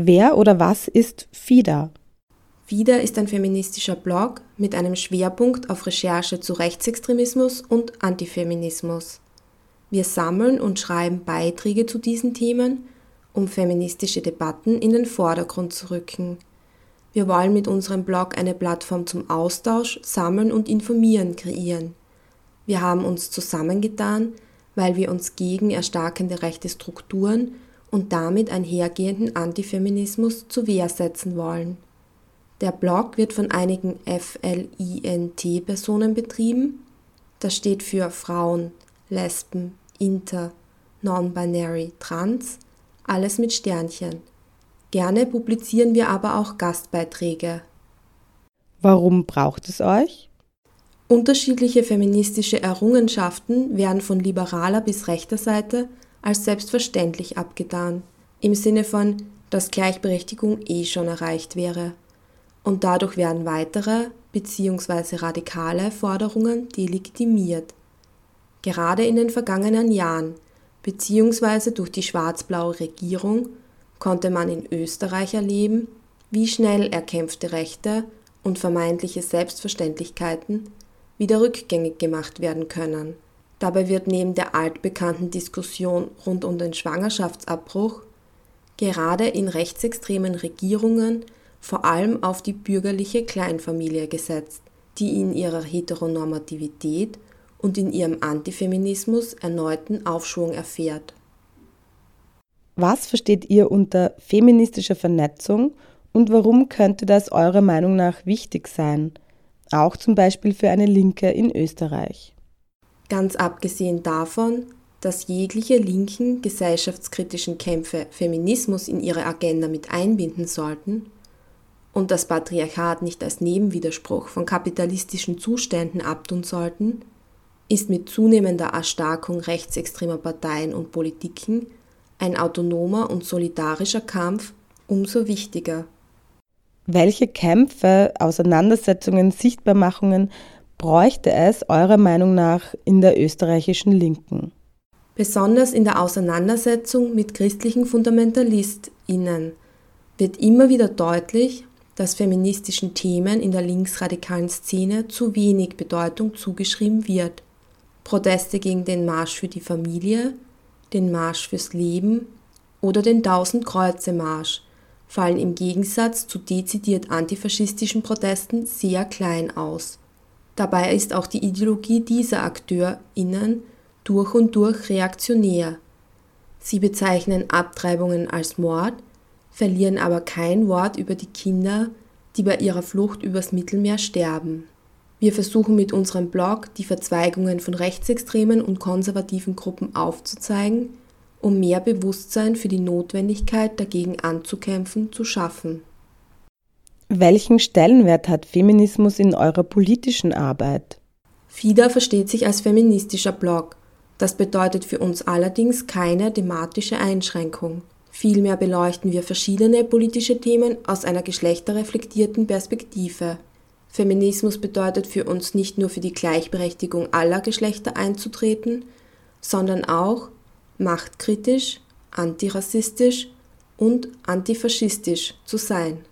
Wer oder was ist FIDA? FIDA ist ein feministischer Blog mit einem Schwerpunkt auf Recherche zu Rechtsextremismus und Antifeminismus. Wir sammeln und schreiben Beiträge zu diesen Themen, um feministische Debatten in den Vordergrund zu rücken. Wir wollen mit unserem Blog eine Plattform zum Austausch, Sammeln und Informieren kreieren. Wir haben uns zusammengetan, weil wir uns gegen erstarkende rechte Strukturen und damit einhergehenden Antifeminismus zu Wehr setzen wollen. Der Blog wird von einigen FLINT-Personen betrieben. Das steht für Frauen, Lesben, Inter, Non-Binary, Trans, alles mit Sternchen. Gerne publizieren wir aber auch Gastbeiträge. Warum braucht es euch? Unterschiedliche feministische Errungenschaften werden von liberaler bis rechter Seite als selbstverständlich abgetan, im Sinne von, dass Gleichberechtigung eh schon erreicht wäre. Und dadurch werden weitere bzw. radikale Forderungen delegitimiert. Gerade in den vergangenen Jahren bzw. durch die schwarz-blaue Regierung konnte man in Österreich erleben, wie schnell erkämpfte Rechte und vermeintliche Selbstverständlichkeiten wieder rückgängig gemacht werden können. Dabei wird neben der altbekannten Diskussion rund um den Schwangerschaftsabbruch gerade in rechtsextremen Regierungen vor allem auf die bürgerliche Kleinfamilie gesetzt, die in ihrer Heteronormativität und in ihrem Antifeminismus erneuten Aufschwung erfährt. Was versteht ihr unter feministischer Vernetzung und warum könnte das eurer Meinung nach wichtig sein? Auch zum Beispiel für eine Linke in Österreich. Ganz abgesehen davon, dass jegliche linken gesellschaftskritischen Kämpfe Feminismus in ihre Agenda mit einbinden sollten und das Patriarchat nicht als Nebenwiderspruch von kapitalistischen Zuständen abtun sollten, ist mit zunehmender Erstarkung rechtsextremer Parteien und Politiken ein autonomer und solidarischer Kampf umso wichtiger. Welche Kämpfe, Auseinandersetzungen, Sichtbarmachungen bräuchte es eurer Meinung nach in der österreichischen Linken? Besonders in der Auseinandersetzung mit christlichen Fundamentalistinnen wird immer wieder deutlich, dass feministischen Themen in der linksradikalen Szene zu wenig Bedeutung zugeschrieben wird. Proteste gegen den Marsch für die Familie, den Marsch fürs Leben oder den Tausend-Kreuze-Marsch fallen im Gegensatz zu dezidiert antifaschistischen Protesten sehr klein aus. Dabei ist auch die Ideologie dieser AkteurInnen durch und durch reaktionär. Sie bezeichnen Abtreibungen als Mord, verlieren aber kein Wort über die Kinder, die bei ihrer Flucht übers Mittelmeer sterben. Wir versuchen mit unserem Blog die Verzweigungen von rechtsextremen und konservativen Gruppen aufzuzeigen, um mehr Bewusstsein für die Notwendigkeit dagegen anzukämpfen zu schaffen. Welchen Stellenwert hat Feminismus in eurer politischen Arbeit? FIDA versteht sich als feministischer Blog. Das bedeutet für uns allerdings keine thematische Einschränkung. Vielmehr beleuchten wir verschiedene politische Themen aus einer geschlechterreflektierten Perspektive. Feminismus bedeutet für uns nicht nur für die Gleichberechtigung aller Geschlechter einzutreten, sondern auch machtkritisch, antirassistisch und antifaschistisch zu sein.